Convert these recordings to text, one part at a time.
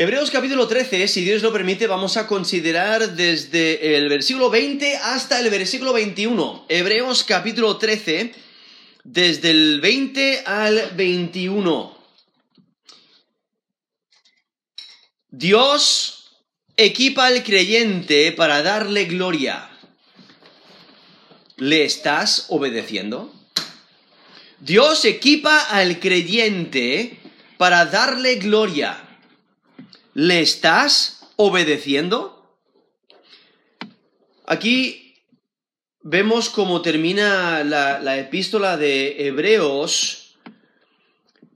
Hebreos capítulo 13, si Dios lo permite, vamos a considerar desde el versículo 20 hasta el versículo 21. Hebreos capítulo 13, desde el 20 al 21. Dios equipa al creyente para darle gloria. ¿Le estás obedeciendo? Dios equipa al creyente para darle gloria. ¿Le estás obedeciendo? Aquí vemos cómo termina la, epístola de Hebreos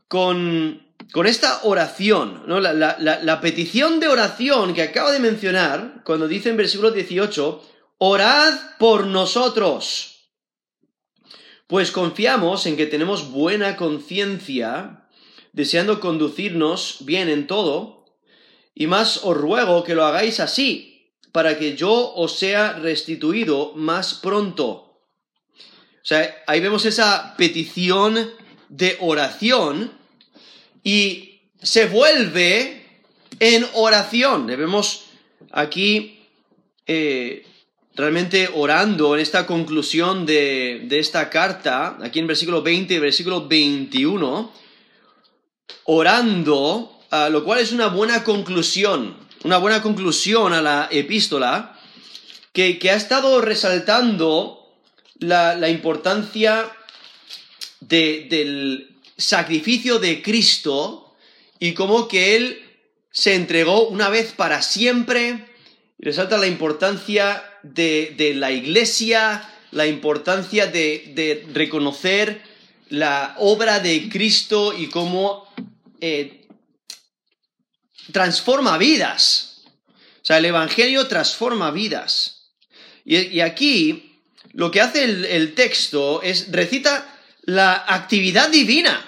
con, esta oración, ¿no? la, la, petición de oración que acaba de mencionar, cuando dice en versículo 18, orad por nosotros. Pues confiamos en que tenemos buena conciencia, deseando conducirnos bien en todo, y más os ruego que lo hagáis así, para que yo os sea restituido más pronto. O sea, ahí vemos esa petición de oración y se vuelve en oración. Debemos aquí eh, realmente orando en esta conclusión de, de, esta carta, aquí en versículo 20 y versículo 21, orando lo cual es una buena conclusión, una buena conclusión a la epístola, que, ha estado resaltando la, importancia del sacrificio de Cristo y cómo que Él se entregó una vez para siempre, resalta la importancia de, la iglesia, la importancia de, reconocer la obra de Cristo y cómo eh, transforma vidas. O sea, el Evangelio transforma vidas. Y, aquí lo que hace el, texto es recita la actividad divina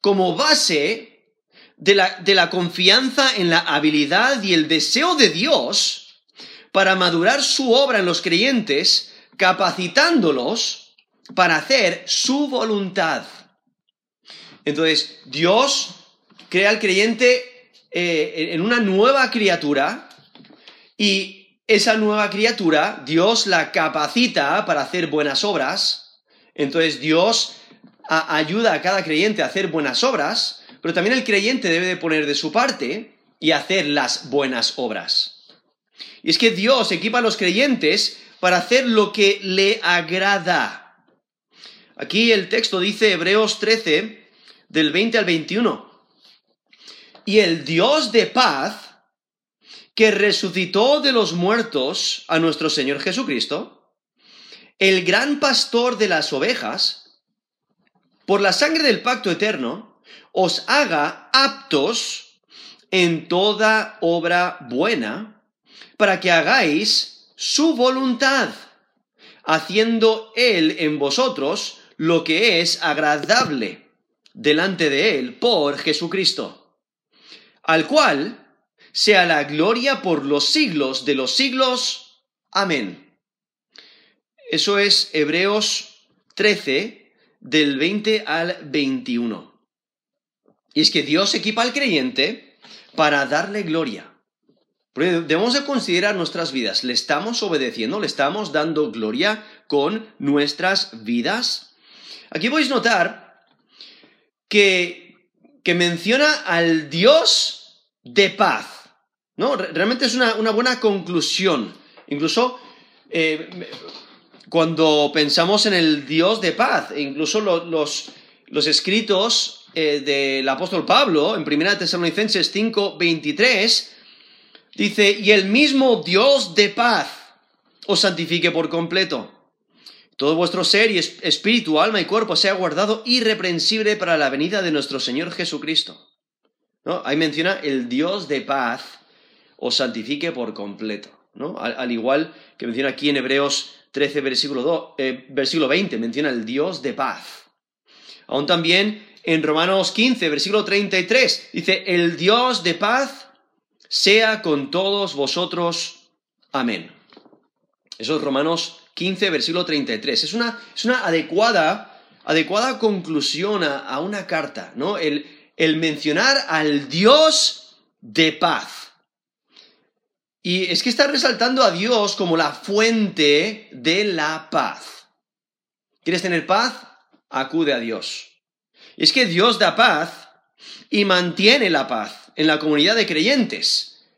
como base de la, de la confianza en la habilidad y el deseo de Dios para madurar su obra en los creyentes, capacitándolos para hacer su voluntad. Entonces, Dios crea al creyente eh, en una nueva criatura y esa nueva criatura Dios la capacita para hacer buenas obras. Entonces Dios ayuda a cada creyente a hacer buenas obras, pero también el creyente debe de poner de su parte y hacer las buenas obras. Y es que Dios equipa a los creyentes para hacer lo que le agrada. Aquí el texto dice Hebreos 13, del 20 al 21 y el Dios de paz, que resucitó de los muertos a nuestro Señor Jesucristo, el gran pastor de las ovejas, por la sangre del pacto eterno, os haga aptos en toda obra buena, para que hagáis su voluntad, haciendo Él en vosotros lo que es agradable delante de Él por Jesucristo al cual sea la gloria por los siglos de los siglos. Amén. Eso es Hebreos 13, del 20 al 21. Y es que Dios equipa al creyente para darle gloria. Debemos de considerar nuestras vidas. ¿Le estamos obedeciendo? ¿Le estamos dando gloria con nuestras vidas? Aquí podéis notar que que menciona al Dios de paz. ¿no? Realmente es una, buena conclusión. Incluso eh, cuando pensamos en el Dios de paz, incluso los, los, escritos eh, del apóstol Pablo en 1 Tesalonicenses 5, 23, dice, y el mismo Dios de paz os santifique por completo todo vuestro ser y espíritu, alma y cuerpo sea guardado irreprensible para la venida de nuestro Señor Jesucristo. ¿No? Ahí menciona el Dios de paz os santifique por completo. ¿no? Al, igual que menciona aquí en Hebreos 13, versículo, eh, versículo 20, menciona el Dios de paz. Aún también en Romanos 15, versículo 33, dice, el Dios de paz sea con todos vosotros. Amén. Eso es Romanos 15, versículo 33. Es una, es una adecuada, adecuada conclusión a, una carta, ¿no? El, el mencionar al Dios de paz. Y es que está resaltando a Dios como la fuente de la paz. ¿Quieres tener paz? Acude a Dios. Es que Dios da paz y mantiene la paz en la comunidad de creyentes.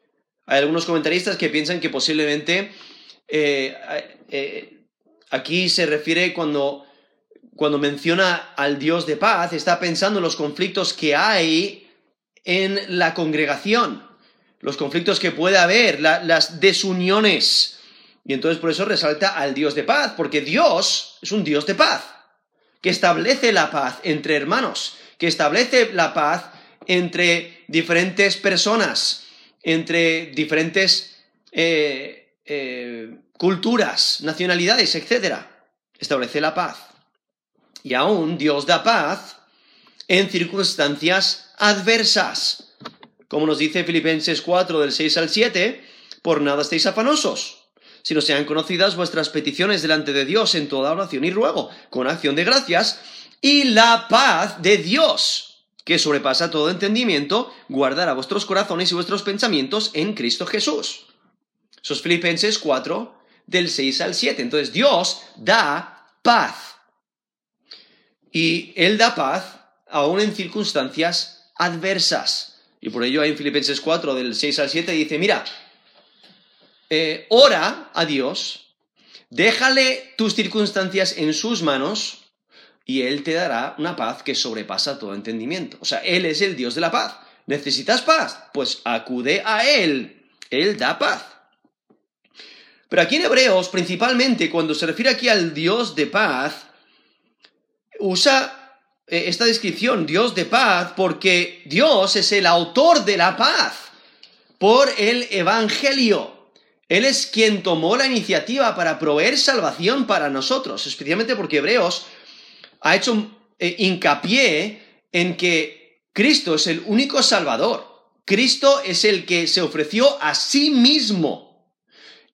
Hay algunos comentaristas que piensan que posiblemente eh, eh, aquí se refiere cuando, cuando menciona al Dios de paz, está pensando en los conflictos que hay en la congregación los conflictos que puede haber, las desuniones. Y entonces por eso resalta al Dios de paz, porque Dios es un Dios de paz, que establece la paz entre hermanos, que establece la paz entre diferentes personas, entre diferentes eh, eh, culturas, nacionalidades, etc. Establece la paz. Y aún Dios da paz en circunstancias adversas. Como nos dice Filipenses 4 del 6 al 7, por nada estéis afanosos, sino sean conocidas vuestras peticiones delante de Dios en toda oración y ruego, con acción de gracias, y la paz de Dios, que sobrepasa todo entendimiento, guardará vuestros corazones y vuestros pensamientos en Cristo Jesús. Eso es Filipenses 4 del 6 al 7. Entonces Dios da paz. Y Él da paz aún en circunstancias adversas. Y por ello en Filipenses 4, del 6 al 7, dice, mira, eh, ora a Dios, déjale tus circunstancias en sus manos y Él te dará una paz que sobrepasa todo entendimiento. O sea, Él es el Dios de la paz. ¿Necesitas paz? Pues acude a Él. Él da paz. Pero aquí en Hebreos, principalmente, cuando se refiere aquí al Dios de paz, usa eh, esta descripción, Dios de paz, porque Dios es el autor de la paz por el Evangelio. Él es quien tomó la iniciativa para proveer salvación para nosotros, especialmente porque Hebreos ha hecho eh, hincapié en que Cristo es el único Salvador. Cristo es el que se ofreció a sí mismo,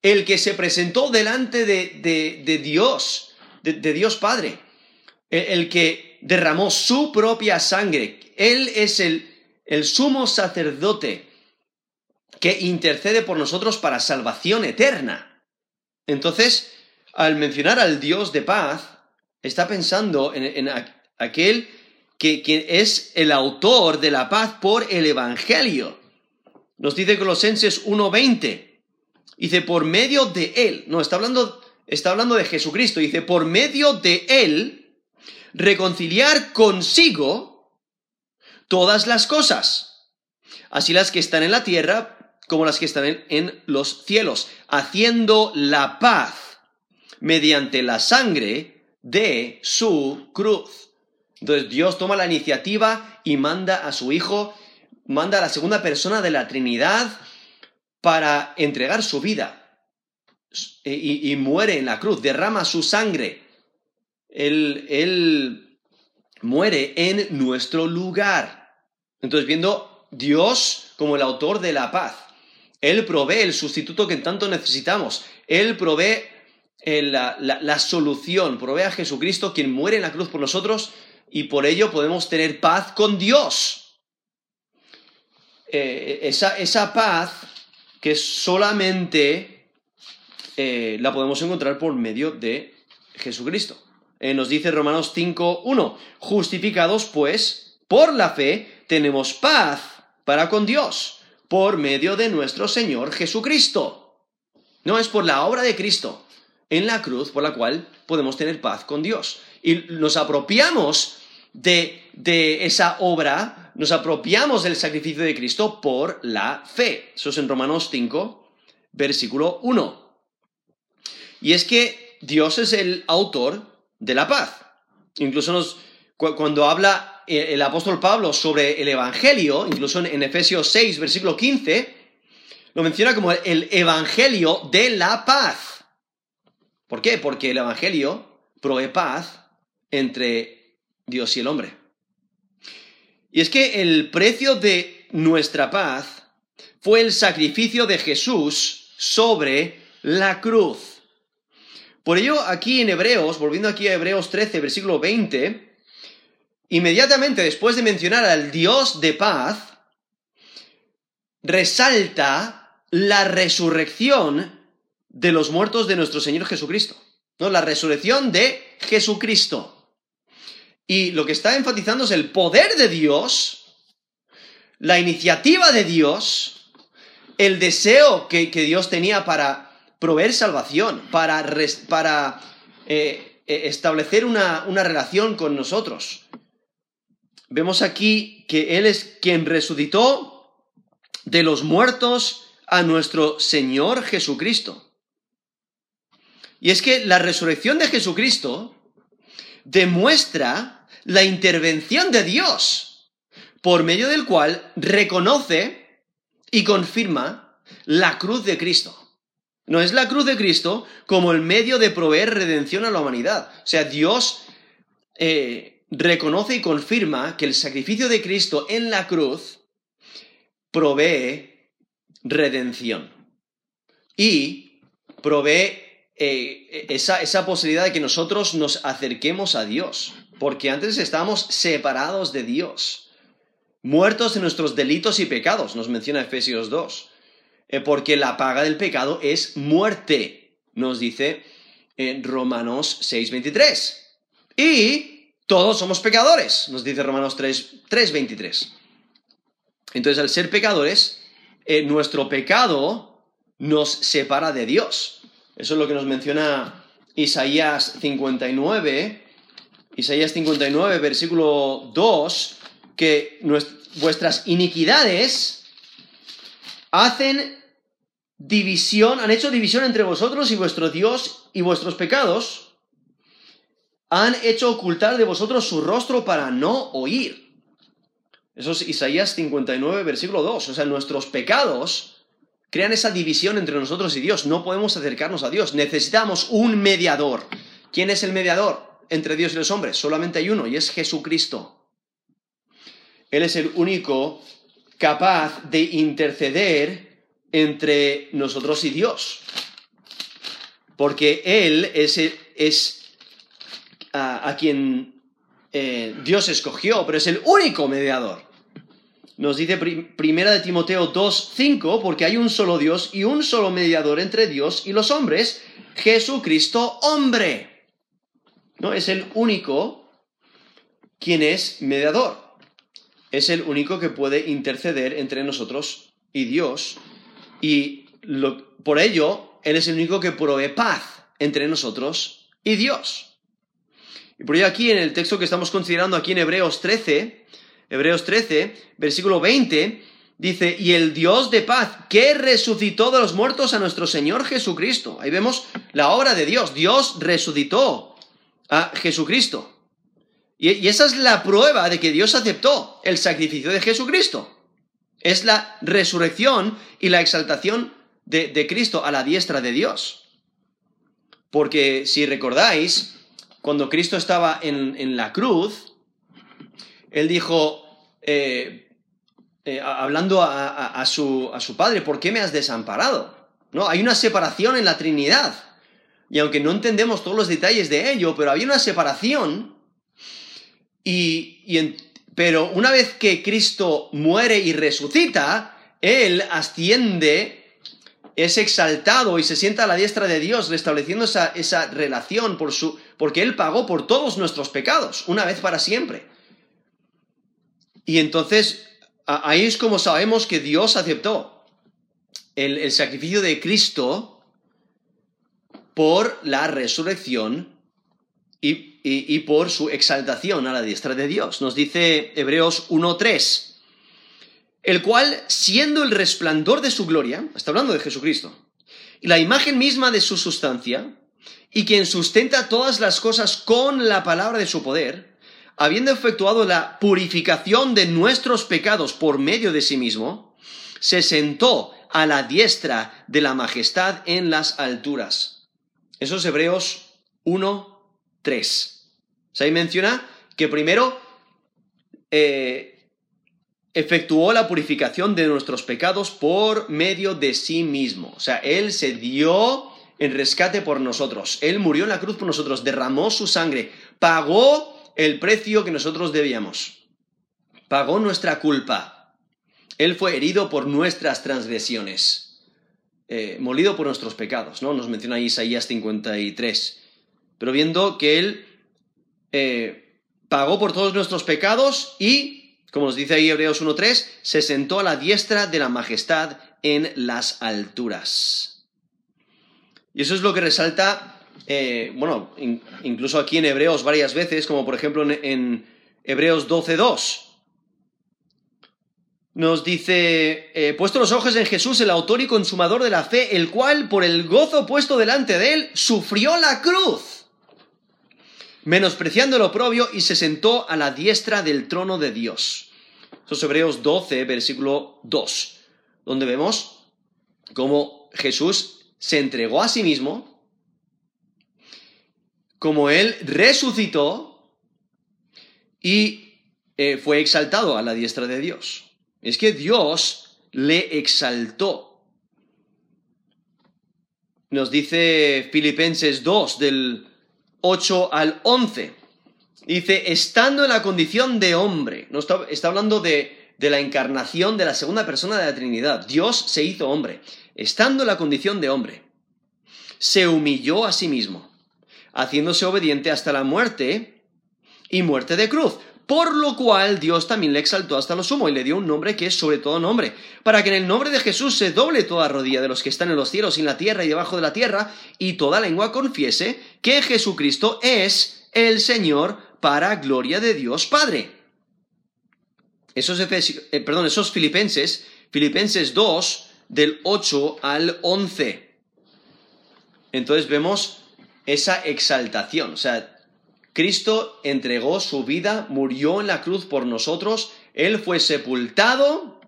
el que se presentó delante de, Dios, de, Dios Padre, el que derramó su propia sangre. Él es el, el sumo sacerdote que intercede por nosotros para salvación eterna. Entonces, al mencionar al Dios de paz, está pensando en, aquel que, que, es el autor de la paz por el Evangelio. Nos dice Colosenses 1.20. Dice, por medio de Él. No, está hablando, está hablando de Jesucristo. Dice, por medio de Él reconciliar consigo todas las cosas, así las que están en la tierra como las que están en, los cielos, haciendo la paz mediante la sangre de su cruz. Entonces Dios toma la iniciativa y manda a su Hijo, manda a la segunda persona de la Trinidad para entregar su vida. y muere en la cruz, derrama su sangre él, muere en nuestro lugar. Entonces, viendo Dios como el autor de la paz, Él provee el sustituto que tanto necesitamos, Él provee eh, la, solución, provee a Jesucristo quien muere en la cruz por nosotros y por ello podemos tener paz con Dios. Eh, esa, paz que solamente eh, la podemos encontrar por medio de Jesucristo. Eh, nos dice Romanos 5.1, justificados pues por la fe tenemos paz para con Dios por medio de nuestro Señor Jesucristo. No es por la obra de Cristo en la cruz por la cual podemos tener paz con Dios. Y nos apropiamos de, de esa obra, nos apropiamos del sacrificio de Cristo por la fe. Eso es en Romanos 5, versículo 1. Y es que Dios es el autor de la paz. Incluso cuando habla eh, el apóstol Pablo sobre el Evangelio, incluso en, Efesios 6, versículo 15, lo menciona como el Evangelio de la paz. ¿Por qué? Porque el Evangelio provee paz entre Dios y el hombre. Y es que el precio de nuestra paz fue el sacrificio de Jesús sobre la cruz. Por ello, aquí en Hebreos, volviendo aquí a Hebreos 13, versículo 20, inmediatamente después de mencionar al Dios de paz, resalta la resurrección de los muertos de nuestro Señor Jesucristo. ¿no? La resurrección de Jesucristo. Y lo que está enfatizando es el poder de Dios, la iniciativa de Dios, el deseo que, Dios tenía para proveer salvación, para, eh, eh, establecer una relación con nosotros. Vemos aquí que Él es quien resucitó de los muertos a nuestro Señor Jesucristo. Y es que la resurrección de Jesucristo demuestra la intervención de Dios, por medio del cual reconoce y confirma la cruz de Cristo. No es la cruz de Cristo como el medio de proveer redención a la humanidad. O sea, Dios eh, reconoce y confirma que el sacrificio de Cristo en la cruz provee redención. Y provee eh, esa, esa posibilidad de que nosotros nos acerquemos a Dios, porque antes estábamos separados de Dios, muertos en nuestros delitos y pecados, nos menciona Efesios 2, eh, porque la paga del pecado es muerte, nos dice en Romanos 6:23. Y todos somos pecadores, nos dice Romanos 3:23. Entonces, al ser pecadores, eh, nuestro pecado nos separa de Dios. Eso es lo que nos menciona Isaías 59, Isaías 59, versículo 2, que vuestras iniquidades hacen división, han hecho división entre vosotros y vuestro Dios y vuestros pecados, han hecho ocultar de vosotros su rostro para no oír. Eso es Isaías 59, versículo 2. O sea, nuestros pecados crean esa división entre nosotros y Dios. No podemos acercarnos a Dios. Necesitamos un mediador. ¿Quién es el mediador entre Dios y los hombres? Solamente hay uno y es Jesucristo. Él es el único capaz de interceder entre nosotros y Dios. Porque Él es, es a, quien eh, Dios escogió, pero es el único mediador. Nos dice primera de Timoteo 2:5, porque hay un solo Dios y un solo mediador entre Dios y los hombres, Jesucristo hombre. ¿No? Es el único quien es mediador. Es el único que puede interceder entre nosotros y Dios. Y por ello, Él es el único que provee paz entre nosotros y Dios. Y por ello aquí en el texto que estamos considerando aquí en Hebreos 13, Hebreos 13, versículo 20, dice, y el Dios de paz que resucitó de los muertos a nuestro Señor Jesucristo. Ahí vemos la obra de Dios. Dios resucitó a Jesucristo. Y, esa es la prueba de que Dios aceptó el sacrificio de Jesucristo. Es la resurrección y la exaltación de, Cristo a la diestra de Dios. Porque si recordáis, cuando Cristo estaba en, en la cruz, él dijo, eh, eh, hablando a, su, a, su, padre, ¿por qué me has desamparado? ¿No? Hay una separación en la Trinidad. Y aunque no entendemos todos los detalles de ello, pero había una separación. Y, pero una vez que Cristo muere y resucita, Él asciende, es exaltado y se sienta a la diestra de Dios, restableciendo esa, esa relación por su, porque Él pagó por todos nuestros pecados, una vez para siempre. Y entonces ahí es como sabemos que Dios aceptó el, sacrificio de Cristo por la resurrección y, por su exaltación a la diestra de Dios. Nos dice Hebreos 1.3, el cual, siendo el resplandor de su gloria, está hablando de Jesucristo, y la imagen misma de su sustancia, y quien sustenta todas las cosas con la palabra de su poder, habiendo efectuado la purificación de nuestros pecados por medio de sí mismo, se sentó a la diestra de la majestad en las alturas. Eso es Hebreos 1, 3. ahí menciona que primero eh, efectuó la purificación de nuestros pecados por medio de sí mismo. O sea, Él se dio en rescate por nosotros. Él murió en la cruz por nosotros, derramó su sangre, pagó el precio que nosotros debíamos. Pagó nuestra culpa. Él fue herido por nuestras transgresiones, eh, molido por nuestros pecados, ¿no? Nos menciona Isaías 53. Pero viendo que Él eh, pagó por todos nuestros pecados y, como nos dice ahí Hebreos 1.3, se sentó a la diestra de la majestad en las alturas. Y eso es lo que resalta, eh, bueno, incluso aquí en Hebreos varias veces, como por ejemplo en, en Hebreos 12.2 nos dice, eh, puesto los ojos en Jesús, el autor y consumador de la fe, el cual, por el gozo puesto delante de él, sufrió la cruz, menospreciando el oprobio, y se sentó a la diestra del trono de Dios. Eso es Hebreos 12, versículo 2, donde vemos cómo Jesús se entregó a sí mismo, como él resucitó y eh, fue exaltado a la diestra de Dios. Es que Dios le exaltó. Nos dice Filipenses 2 del 8 al 11. Dice, estando en la condición de hombre, no está, hablando de, de la encarnación de la segunda persona de la Trinidad. Dios se hizo hombre. Estando en la condición de hombre, se humilló a sí mismo, haciéndose obediente hasta la muerte y muerte de cruz por lo cual Dios también le exaltó hasta lo sumo y le dio un nombre que es sobre todo nombre, para que en el nombre de Jesús se doble toda rodilla de los que están en los cielos y en la tierra y debajo de la tierra, y toda lengua confiese que Jesucristo es el Señor para gloria de Dios Padre. Esos, eh, perdón, esos filipenses, Filipenses 2, del 8 al 11. Entonces vemos esa exaltación, o sea, Cristo entregó su vida, murió en la cruz por nosotros, Él fue sepultado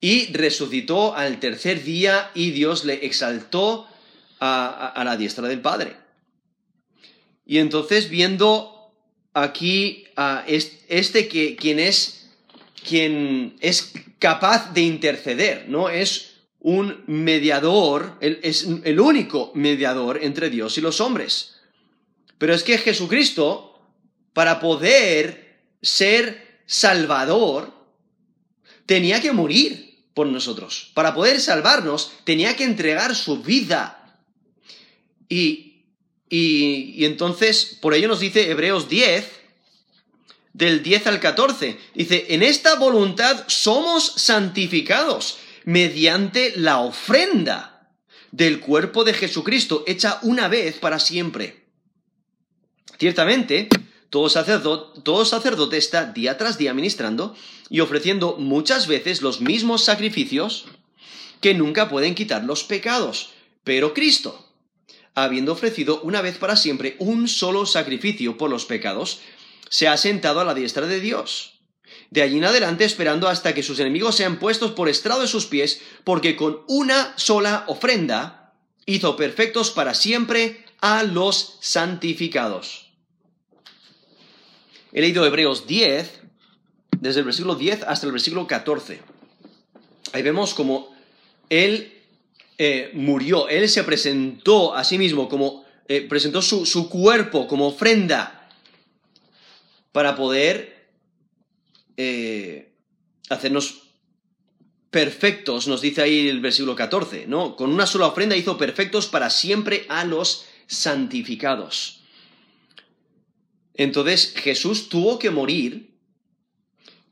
y resucitó al tercer día y Dios le exaltó a, la diestra del Padre. Y entonces viendo aquí a este que quien es quien es capaz de interceder, ¿no? Es un mediador, es el único mediador entre Dios y los hombres. Pero es que Jesucristo, para poder ser salvador, tenía que morir por nosotros. Para poder salvarnos, tenía que entregar su vida. Y, y, entonces, por ello nos dice Hebreos 10, del 10 al 14, dice, en esta voluntad somos santificados mediante la ofrenda del cuerpo de Jesucristo, hecha una vez para siempre. Ciertamente, todo sacerdote, está día tras día ministrando y ofreciendo muchas veces los mismos sacrificios que nunca pueden quitar los pecados. Pero Cristo, habiendo ofrecido una vez para siempre un solo sacrificio por los pecados, se ha sentado a la diestra de Dios. De allí en adelante esperando hasta que sus enemigos sean puestos por estrado de sus pies, porque con una sola ofrenda hizo perfectos para siempre a los santificados. He leído Hebreos 10, desde el versículo 10 hasta el versículo 14. Ahí vemos como Él eh, murió, Él se presentó a sí mismo como, eh, presentó su, cuerpo como ofrenda para poder eh, hacernos perfectos, nos dice ahí el versículo 14, ¿no? Con una sola ofrenda hizo perfectos para siempre a los santificados. Entonces Jesús tuvo que morir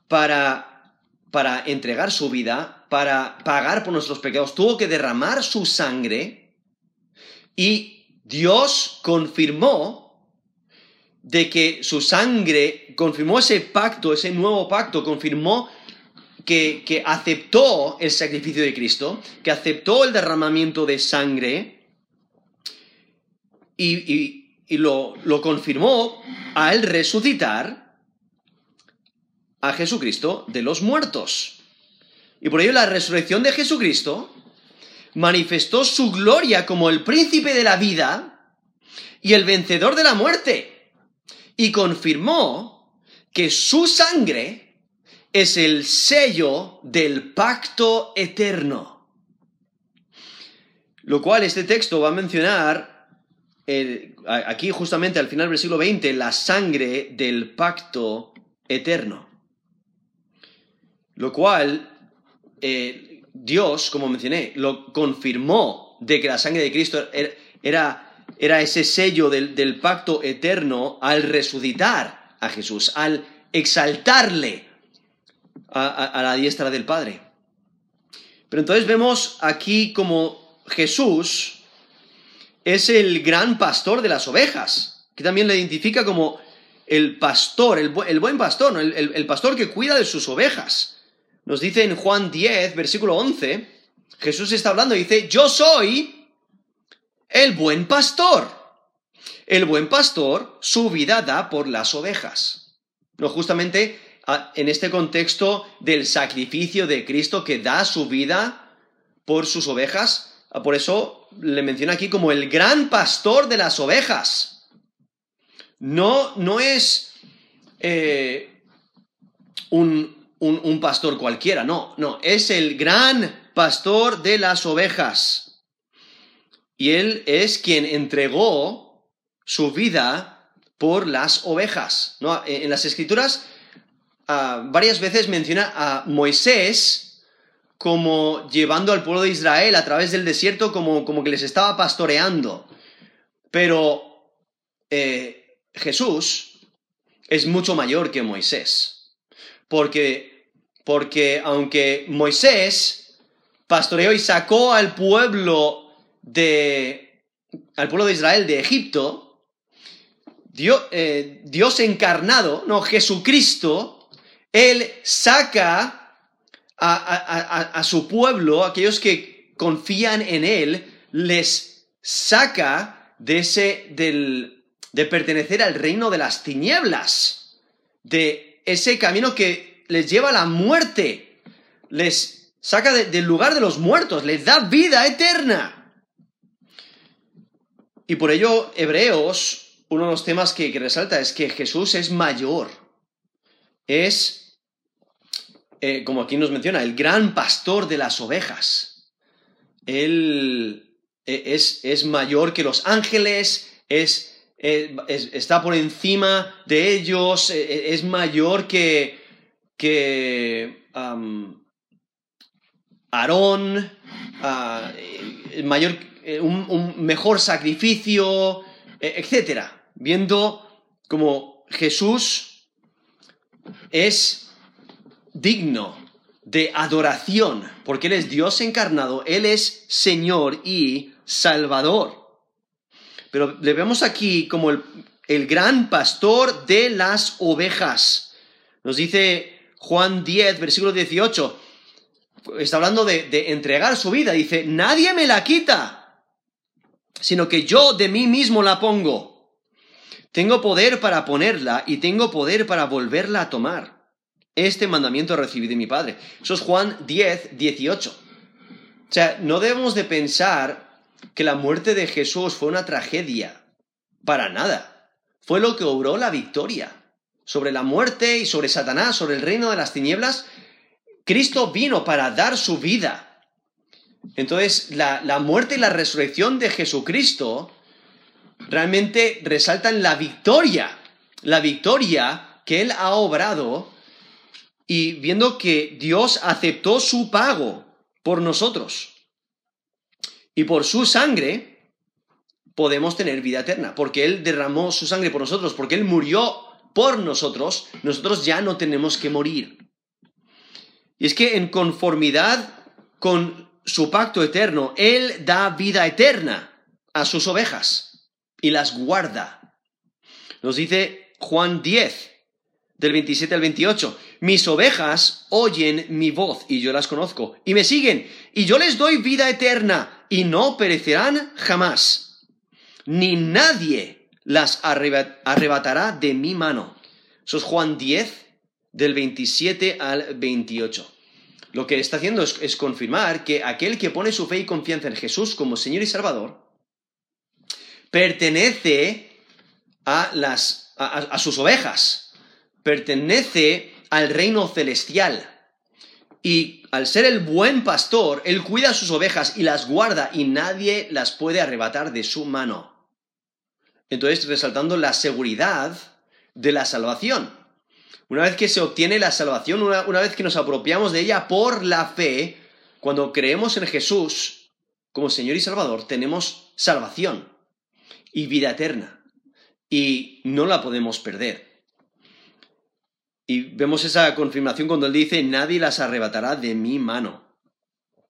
para, para entregar su vida, para pagar por nuestros pecados, tuvo que derramar su sangre y Dios confirmó de que su sangre, confirmó ese pacto, ese nuevo pacto, confirmó que, que, aceptó el sacrificio de Cristo, que aceptó el derramamiento de sangre y, y lo, confirmó al resucitar a Jesucristo de los muertos. Y por ello la resurrección de Jesucristo manifestó su gloria como el príncipe de la vida y el vencedor de la muerte. Y confirmó que su sangre es el sello del pacto eterno. Lo cual este texto va a mencionar aquí justamente al final del siglo XX, la sangre del pacto eterno. Lo cual eh, Dios, como mencioné, lo confirmó de que la sangre de Cristo er, era, era ese sello del, pacto eterno al resucitar a Jesús, al exaltarle a, la diestra del Padre. Pero entonces vemos aquí como Jesús es el gran pastor de las ovejas, que también le identifica como el pastor, el, bu- el buen pastor, el pastor que cuida de sus ovejas. Nos dice en Juan 10, versículo 11, Jesús está hablando y dice, yo soy el buen pastor. El buen pastor su vida da por las ovejas. No, justamente en este contexto del sacrificio de Cristo que da su vida por sus ovejas, por eso le menciona aquí como el gran pastor de las ovejas. No, no es eh, un, un- pastor cualquiera, no, no, es el gran pastor de las ovejas. Y él es quien entregó su vida por las ovejas. ¿no? En en las escrituras ah, varias veces menciona a Moisés como llevando al pueblo de Israel a través del desierto como, como que les estaba pastoreando. Pero eh, Jesús es mucho mayor que Moisés. Porque, porque aunque Moisés pastoreó y sacó al pueblo de al pueblo de Israel de Egipto, Dios, eh, Dios encarnado, no, Jesucristo, Él saca a, a- a- a su pueblo, aquellos que confían en Él, les saca de ese, del, de pertenecer al reino de las tinieblas, de ese camino que les lleva a la muerte, les saca de- del lugar de los muertos, les da vida eterna. Y por ello, Hebreos, uno de los temas que, resalta es que Jesús es mayor. Es, eh, como aquí nos menciona, el gran pastor de las ovejas. Él eh, es, es mayor que los ángeles, es, eh, es- está por encima de ellos, es mayor que, que Aarón, ah, mayor, eh, un, mejor sacrificio, eh, etcétera. Viendo como Jesús es digno de adoración, porque Él es Dios encarnado, Él es Señor y Salvador. Pero le vemos aquí como el, el gran pastor de las ovejas. Nos dice Juan 10, versículo 18, está hablando de, entregar su vida, dice, nadie me la quita, sino que yo de mí mismo la pongo. Tengo poder para ponerla y tengo poder para volverla a tomar. Este mandamiento recibí de mi Padre. Eso es Juan 10, 18. O sea, no debemos de pensar que la muerte de Jesús fue una tragedia. Para nada. Fue lo que obró la victoria. Sobre la muerte y sobre Satanás, sobre el reino de las tinieblas, Cristo vino para dar su vida. Entonces, la, la muerte y la resurrección de Jesucristo realmente resaltan la victoria, la victoria que Él ha obrado y viendo que Dios aceptó su pago por nosotros y por su sangre podemos tener vida eterna, porque Él derramó su sangre por nosotros, porque Él murió por nosotros, nosotros ya no tenemos que morir. Y es que en conformidad con su pacto eterno, Él da vida eterna a sus ovejas y las guarda. Nos dice Juan 10, del 27 al 28, mis ovejas oyen mi voz y yo las conozco y me siguen y yo les doy vida eterna y no perecerán jamás, ni nadie las arreba- arrebatará de mi mano. Eso es Juan 10, del 27 al 28. Lo que está haciendo es, confirmar que aquel que pone su fe y confianza en Jesús como Señor y Salvador pertenece a, las, a- a sus ovejas, pertenece al reino celestial. Y al ser el buen pastor, Él cuida a sus ovejas y las guarda y nadie las puede arrebatar de su mano. Entonces, resaltando la seguridad de la salvación. Una vez que se obtiene la salvación, una, una vez que nos apropiamos de ella por la fe, cuando creemos en Jesús como Señor y Salvador, tenemos salvación y vida eterna. Y no la podemos perder. Y vemos esa confirmación cuando él dice, nadie las arrebatará de mi mano.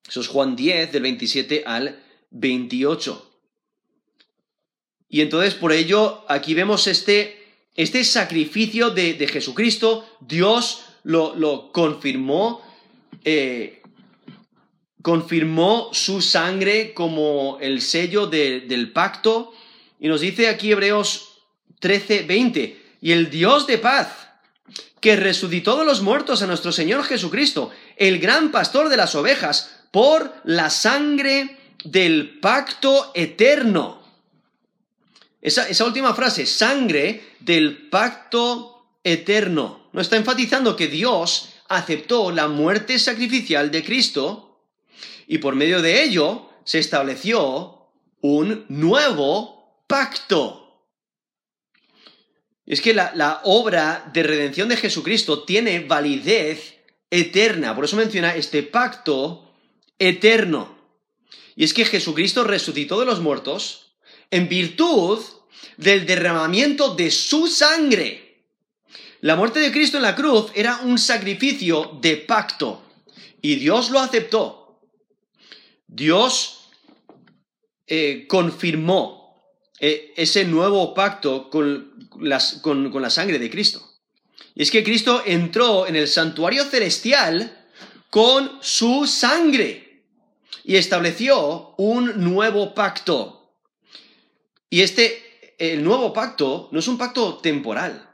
Eso es Juan 10, del 27 al 28. Y entonces por ello aquí vemos este, este sacrificio de, Jesucristo, Dios lo, confirmó, eh, confirmó su sangre como el sello del pacto. Y nos dice aquí Hebreos 13, 20, y el Dios de paz, que resucitó de los muertos a nuestro Señor Jesucristo, el gran pastor de las ovejas, por la sangre del pacto eterno esa, última frase, sangre del pacto eterno, no está enfatizando que Dios aceptó la muerte sacrificial de Cristo y por medio de ello se estableció un nuevo pacto. Es que la, la, obra de redención de Jesucristo tiene validez eterna, por eso menciona este pacto eterno. Y es que Jesucristo resucitó de los muertos, en virtud del derramamiento de su sangre. La muerte de Cristo en la cruz era un sacrificio de pacto y Dios lo aceptó. Dios eh, confirmó eh, ese nuevo pacto con, con la sangre de Cristo. Y es que Cristo entró en el santuario celestial con su sangre y estableció un nuevo pacto. Y este, el nuevo pacto no es un pacto temporal,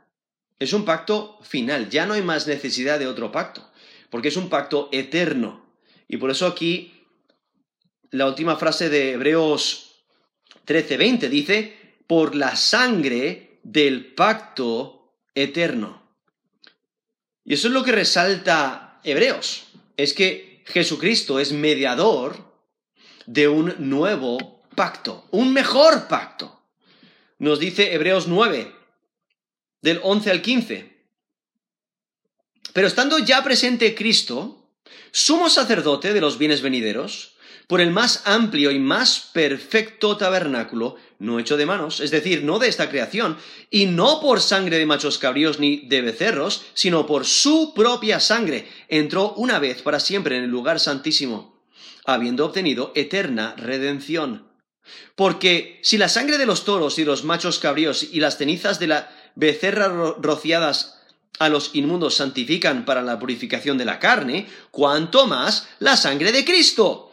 es un pacto final. Ya no hay más necesidad de otro pacto, porque es un pacto eterno. Y por eso aquí la última frase de Hebreos 13:20 dice, por la sangre del pacto eterno. Y eso es lo que resalta Hebreos, es que Jesucristo es mediador de un nuevo pacto, un mejor pacto. Nos dice Hebreos 9, del 11 al 15. Pero estando ya presente Cristo, sumo sacerdote de los bienes venideros, por el más amplio y más perfecto tabernáculo, no hecho de manos, es decir, no de esta creación, y no por sangre de machos cabríos ni de becerros, sino por su propia sangre, entró una vez para siempre en el lugar santísimo, habiendo obtenido eterna redención. Porque si la sangre de los toros y los machos cabríos y las cenizas de la becerra rociadas a los inmundos santifican para la purificación de la carne, cuanto más la sangre de Cristo,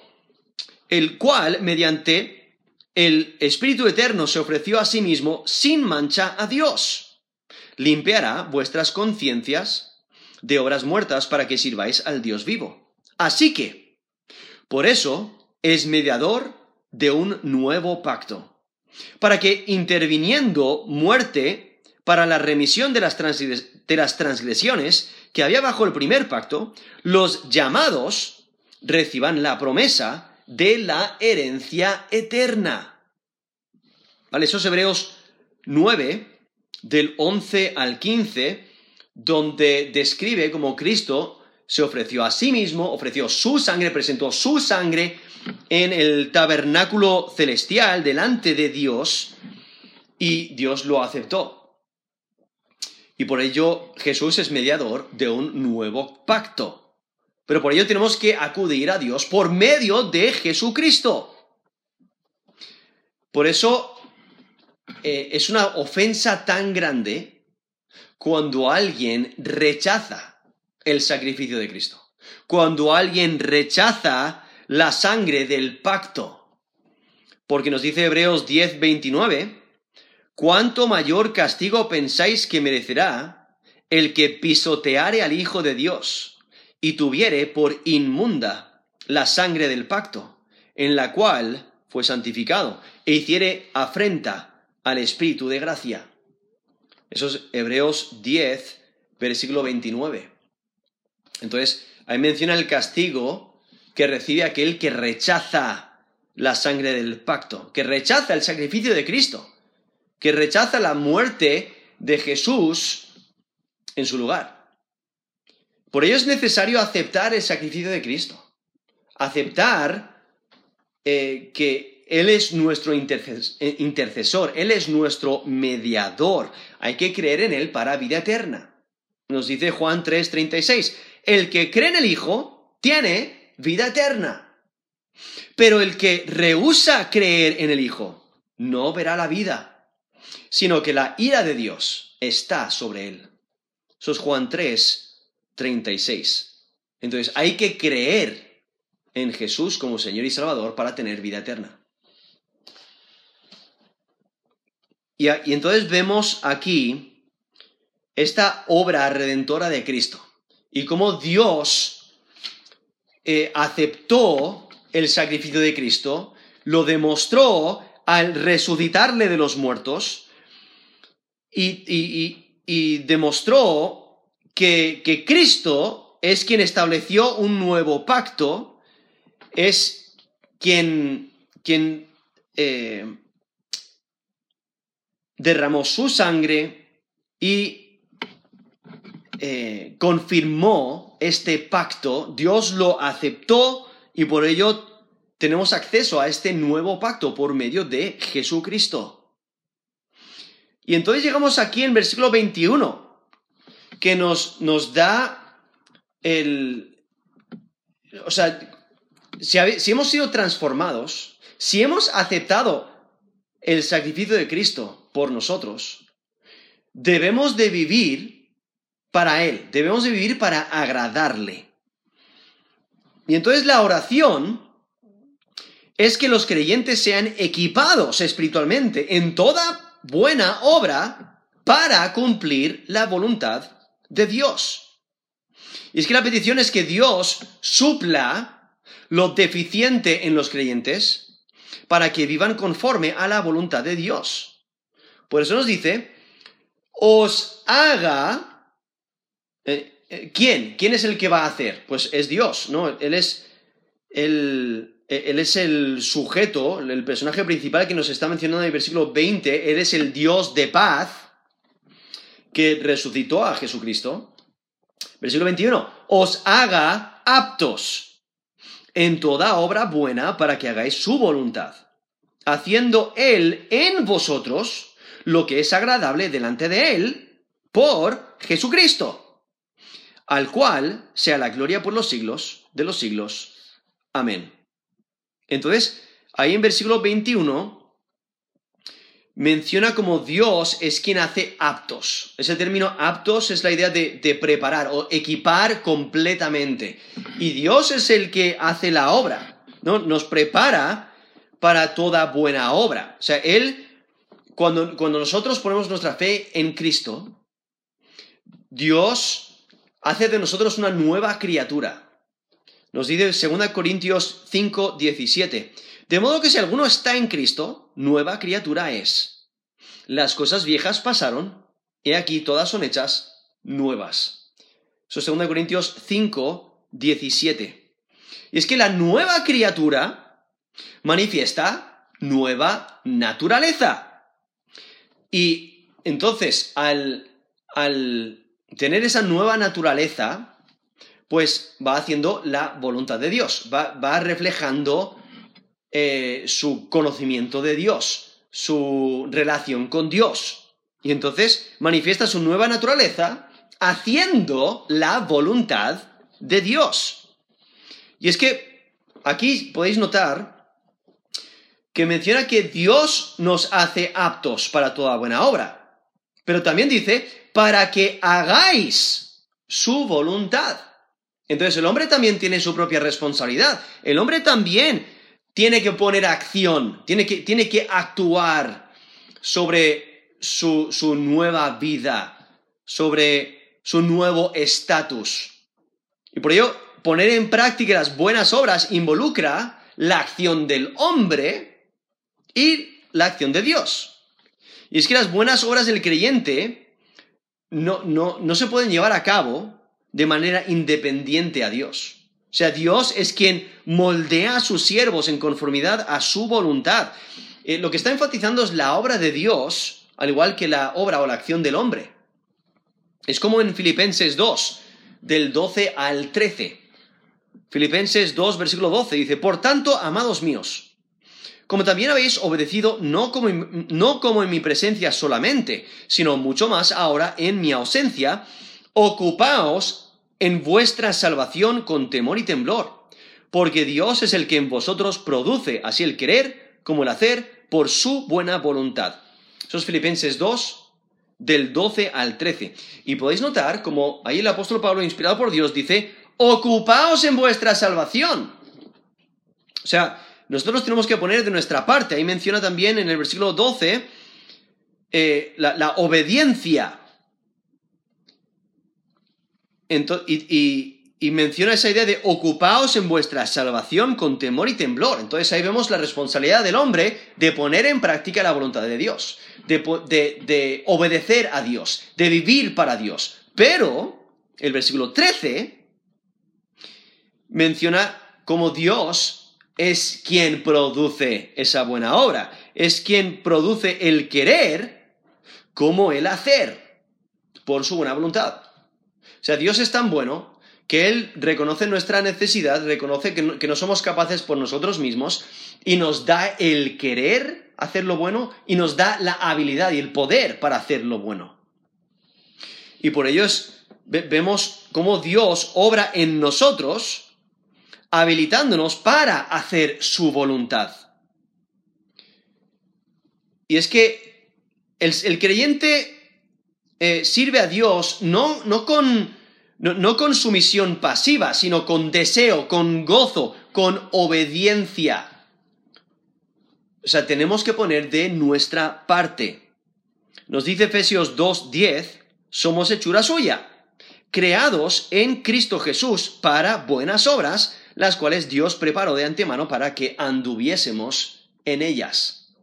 el cual, mediante el Espíritu Eterno, se ofreció a sí mismo sin mancha a Dios. Limpiará vuestras conciencias de obras muertas para que sirváis al Dios vivo. Así que, por eso, es mediador de un nuevo pacto, para que interviniendo muerte para la remisión de las, transgresiones que había bajo el primer pacto, los llamados reciban la promesa de la herencia eterna. ¿Vale? Esos Hebreos 9, del 11 al 15, donde describe cómo Cristo se ofreció a sí mismo, ofreció su sangre, presentó su sangre en el tabernáculo celestial delante de Dios y Dios lo aceptó. Y por ello Jesús es mediador de un nuevo pacto. Pero por ello tenemos que acudir a Dios por medio de Jesucristo. Por eso eh, es una ofensa tan grande cuando alguien rechaza el sacrificio de Cristo. Cuando alguien rechaza la sangre del pacto. Porque nos dice Hebreos 10, 29, ¿cuánto mayor castigo pensáis que merecerá el que pisoteare al Hijo de Dios y tuviere por inmunda la sangre del pacto, en la cual fue santificado, e hiciere afrenta al Espíritu de gracia? Eso es Hebreos 10, versículo 29. Entonces, ahí menciona el castigo que recibe aquel que rechaza la sangre del pacto, que rechaza el sacrificio de Cristo, que rechaza la muerte de Jesús en su lugar. Por ello es necesario aceptar el sacrificio de Cristo. Aceptar eh, que Él es nuestro eh, intercesor, Él es nuestro mediador. Hay que creer en Él para vida eterna. Nos dice Juan 3:36, el que cree en el Hijo tiene vida eterna. Pero el que rehúsa creer en el Hijo no verá la vida, sino que la ira de Dios está sobre él. Eso es Juan 3, 36. Entonces hay que creer en Jesús como Señor y Salvador para tener vida eterna. Y, entonces vemos aquí esta obra redentora de Cristo y cómo Dios eh, aceptó el sacrificio de Cristo, lo demostró al resucitarle de los muertos y, demostró que, Cristo es quien estableció un nuevo pacto, es quien, quien eh, derramó su sangre y eh, confirmó este pacto, Dios lo aceptó y por ello tenemos acceso a este nuevo pacto por medio de Jesucristo. Y entonces llegamos aquí en versículo 21, que nos, nos da el... O sea, si, si hemos sido transformados, si hemos aceptado el sacrificio de Cristo por nosotros, debemos de vivir para Él, debemos de vivir para agradarle. Y entonces la oración es que los creyentes sean equipados espiritualmente en toda buena obra para cumplir la voluntad de Dios. Y es que la petición es que Dios supla lo deficiente en los creyentes para que vivan conforme a la voluntad de Dios. Por eso nos dice, os haga... Eh, eh, ¿Quién? ¿Quién es el que va a hacer? Pues es Dios, ¿no? Él es el, eh, él es el sujeto, el personaje principal que nos está mencionando en el versículo 20, Él es el Dios de paz que resucitó a Jesucristo. Versículo 21, os haga aptos en toda obra buena para que hagáis su voluntad, haciendo Él en vosotros lo que es agradable delante de Él por Jesucristo, al cual sea la gloria por los siglos de los siglos. Amén. Entonces, ahí en versículo 21 menciona como Dios es quien hace aptos. Ese término aptos es la idea de, preparar o equipar completamente. Y Dios es el que hace la obra, ¿no? Nos prepara para toda buena obra. O sea, Él, cuando, cuando nosotros ponemos nuestra fe en Cristo, Dios hace de nosotros una nueva criatura. Nos dice 2 Corintios 5, 17. De modo que si alguno está en Cristo, nueva criatura es. Las cosas viejas pasaron, y aquí todas son hechas nuevas. Eso es 2 Corintios 5, 17. Y es que la nueva criatura manifiesta nueva naturaleza. Y entonces, al, al tener esa nueva naturaleza, pues va haciendo la voluntad de Dios, va, reflejando eh, su conocimiento de Dios, su relación con Dios. Y entonces manifiesta su nueva naturaleza haciendo la voluntad de Dios. Y es que aquí podéis notar que menciona que Dios nos hace aptos para toda buena obra, pero también dice para que hagáis su voluntad. Entonces el hombre también tiene su propia responsabilidad. El hombre también tiene que poner acción, tiene que, tiene que actuar sobre su, su nueva vida, sobre su nuevo estatus. Y por ello, poner en práctica las buenas obras involucra la acción del hombre y la acción de Dios. Y es que las buenas obras del creyente no, no, no se pueden llevar a cabo de manera independiente a Dios. O sea, Dios es quien moldea a sus siervos en conformidad a su voluntad. Eh, lo que está enfatizando es la obra de Dios, al igual que la obra o la acción del hombre. Es como en Filipenses 2, del 12 al 13. Filipenses 2, versículo 12 dice, Por tanto, amados míos, como también habéis obedecido no como, no como en mi presencia solamente, sino mucho más ahora en mi ausencia, ocupaos en vuestra salvación con temor y temblor, porque Dios es el que en vosotros produce así el querer como el hacer por su buena voluntad. Eso es Filipenses 2, del 12 al 13. Y podéis notar como ahí el apóstol Pablo, inspirado por Dios, dice, ocupaos en vuestra salvación. O sea, nosotros tenemos que poner de nuestra parte. Ahí menciona también en el versículo 12 eh, la, obediencia. y, menciona esa idea de ocupaos en vuestra salvación con temor y temblor. Entonces ahí vemos la responsabilidad del hombre de poner en práctica la voluntad de Dios, de, de obedecer a Dios, de vivir para Dios. Pero el versículo 13 menciona cómo Dios es quien produce esa buena obra, es quien produce el querer como el hacer, por su buena voluntad. O sea, Dios es tan bueno que Él reconoce nuestra necesidad, reconoce que no, somos capaces por nosotros mismos y nos da el querer hacer lo bueno y nos da la habilidad y el poder para hacer lo bueno. Y por ello vemos cómo Dios obra en nosotros habilitándonos para hacer su voluntad. Y es que el, creyente eh, sirve a Dios no, no, con, no, con sumisión pasiva, sino con deseo, con gozo, con obediencia. O sea, tenemos que poner de nuestra parte. Nos dice Efesios 2.10, somos hechura suya, creados en Cristo Jesús para buenas obras, las cuales Dios preparó de antemano para que anduviésemos en ellas.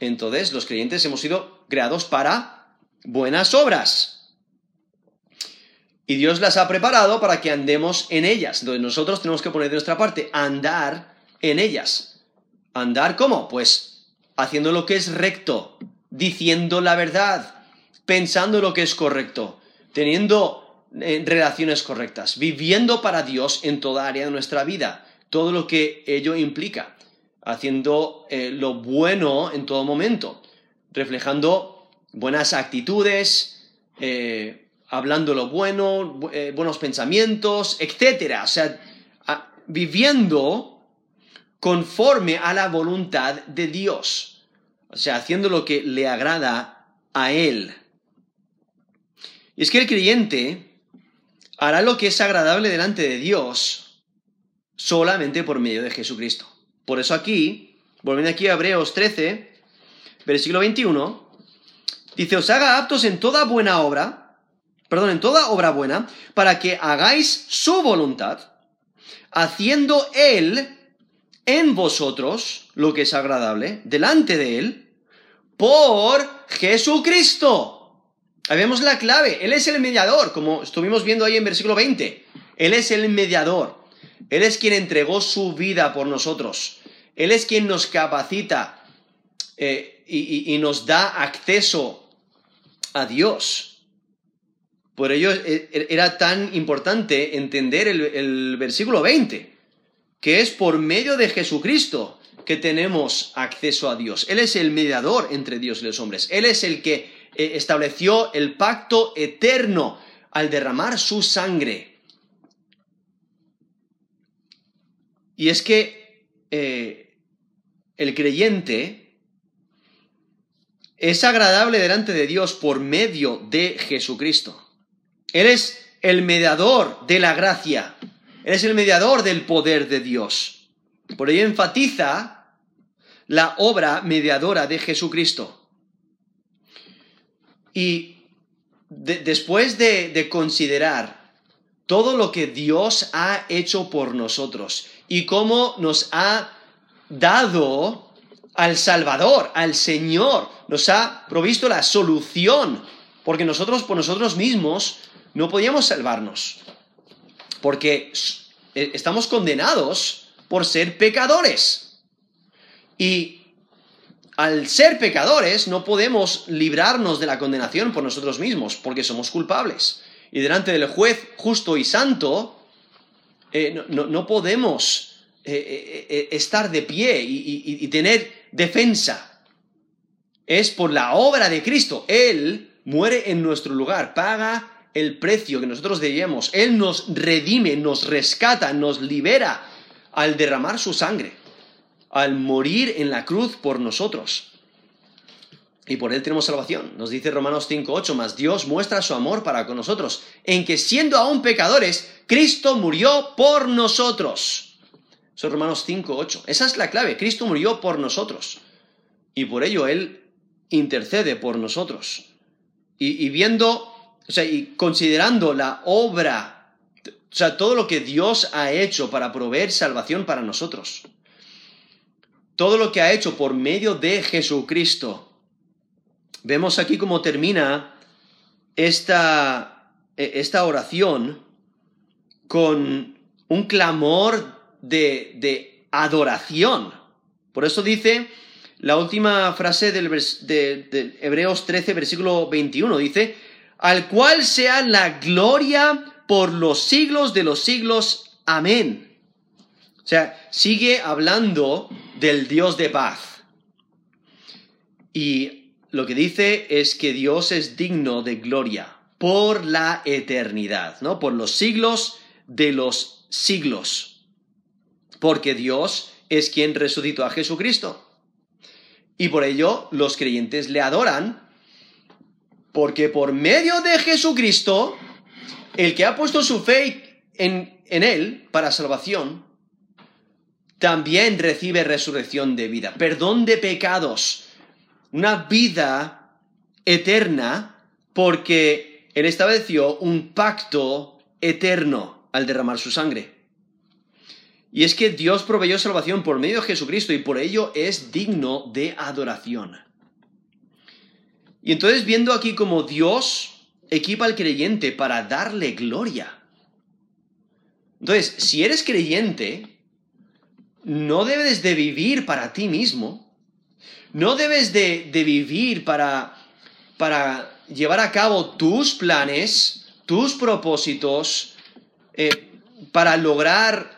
Entonces, los creyentes hemos sido creados para buenas obras. Y Dios las ha preparado para que andemos en ellas. Entonces, nosotros tenemos que poner de nuestra parte, andar en ellas. ¿Andar cómo? Pues haciendo lo que es recto, diciendo la verdad, pensando lo que es correcto, teniendo relaciones correctas, viviendo para Dios en toda área de nuestra vida, todo lo que ello implica, haciendo eh, lo bueno en todo momento, reflejando buenas actitudes, eh, hablando lo bueno, eh, buenos pensamientos, etc. O sea, viviendo conforme a la voluntad de Dios, o sea, haciendo lo que le agrada a Él. Y es que el creyente hará lo que es agradable delante de Dios solamente por medio de Jesucristo. Por eso aquí, volviendo aquí a Hebreos 13, versículo 21, dice, os haga aptos en toda buena obra, perdón, en toda obra buena, para que hagáis su voluntad, haciendo Él en vosotros lo que es agradable, delante de Él, por Jesucristo Ahí vemos la clave. Él es el mediador, como estuvimos viendo ahí en versículo 20. Él es el mediador. Él es quien entregó su vida por nosotros. Él es quien nos capacita eh, y, nos da acceso a Dios. Por ello eh, er, era tan importante entender el, el versículo 20, que es por medio de Jesucristo que tenemos acceso a Dios. Él es el mediador entre Dios y los hombres. Él es el que eh, estableció el pacto eterno al derramar su sangre. Y es que eh, el creyente es agradable delante de Dios por medio de Jesucristo. Él es el mediador de la gracia. Él es el mediador del poder de Dios. Por ello enfatiza la obra mediadora de Jesucristo. Y después de, considerar todo lo que Dios ha hecho por nosotros y cómo nos ha dado al Salvador, al Señor, nos ha provisto la solución, porque nosotros por nosotros mismos no podíamos salvarnos, porque e, estamos condenados por ser pecadores. Y al ser pecadores no podemos librarnos de la condenación por nosotros mismos, porque somos culpables. y delante del juez justo y santo, eh, no, podemos eh, eh, estar de pie y, tener defensa. Es por la obra de Cristo. Él muere en nuestro lugar, paga el precio que nosotros debíamos. Él nos redime, nos rescata, nos libera al derramar su sangre, al morir en la cruz por nosotros. Y por él tenemos salvación. Nos dice Romanos 5.8, más Dios muestra su amor para con nosotros, en que siendo aún pecadores, Cristo murió por nosotros. Eso es Romanos 5.8. Esa es la clave. Cristo murió por nosotros. Y por ello Él intercede por nosotros. Y, viendo, o sea, y considerando la obra, o sea, todo lo que Dios ha hecho para proveer salvación para nosotros. Todo lo que ha hecho por medio de Jesucristo Vemos aquí cómo termina esta, e, esta oración con un clamor de, de, adoración. Por eso dice la última frase del, de, Hebreos 13, versículo 21, dice, al cual sea la gloria por los siglos de los siglos. Amén. O sea, sigue hablando del Dios de paz. Y lo que dice es que Dios es digno de gloria por la eternidad, ¿no? Por los siglos de los siglos. Porque Dios es quien resucitó a Jesucristo. Y por ello los creyentes le adoran, porque por medio de Jesucristo, el que ha puesto su fe en, en Él para salvación, también recibe resurrección de vida, perdón de pecados, una vida eterna porque Él estableció un pacto eterno al derramar su sangre. Y es que Dios proveyó salvación por medio de Jesucristo y por ello es digno de adoración. Y entonces viendo aquí como Dios equipa al creyente para darle gloria. Entonces, si eres creyente, no debes de vivir para ti mismo, no debes de, vivir para, para, llevar a cabo tus planes, tus propósitos, eh, para lograr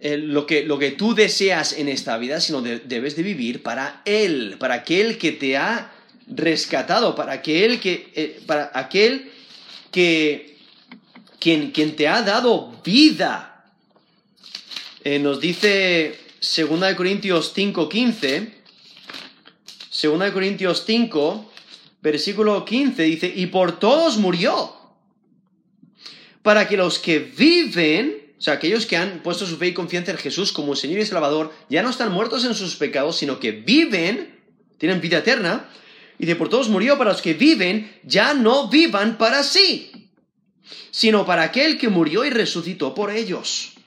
eh, lo, que, lo, que, tú deseas en esta vida, sino debes de vivir para Él, para aquel que te ha rescatado, para aquel que, eh, para aquel que quien, quien, te ha dado vida. Nos dice 2 Corintios 5:15, Segunda de Corintios 5, versículo 15 dice, y por todos murió, para que los que viven, o sea, aquellos que han puesto su fe y confianza en Jesús como Señor y Salvador, ya no están muertos en sus pecados, sino que viven, tienen vida eterna, y de por todos murió para los que viven, ya no vivan para sí, sino para aquel que murió y resucitó por ellos.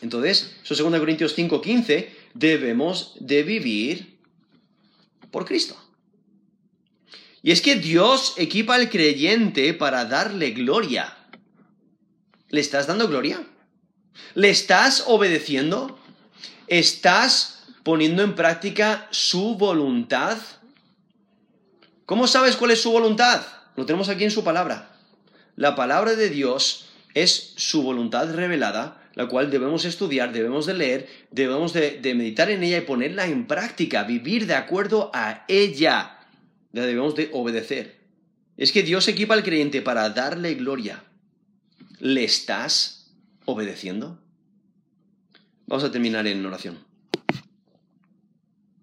Entonces, eso 2 Corintios 5, 15, debemos de vivir por Cristo. Y es que Dios equipa al creyente para darle gloria. ¿Le estás dando gloria? ¿Le estás obedeciendo? ¿Estás poniendo en práctica su voluntad? ¿Cómo sabes cuál es su voluntad? Lo tenemos aquí en su palabra. La palabra de Dios es su voluntad revelada la cual debemos estudiar, debemos de leer, debemos de, meditar en ella y ponerla en práctica, vivir de acuerdo a ella. La debemos de obedecer. Es que Dios equipa al creyente para darle gloria. ¿Le estás obedeciendo? Vamos a terminar en oración.